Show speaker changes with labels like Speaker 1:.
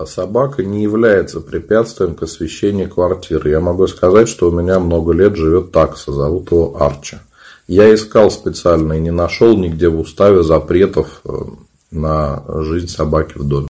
Speaker 1: А собака не является препятствием к освещению квартиры. Я могу сказать, что у меня много лет живет такса, зовут его Арчи. Я искал специально и не нашел нигде в уставе запретов э, на жизнь собаки в доме.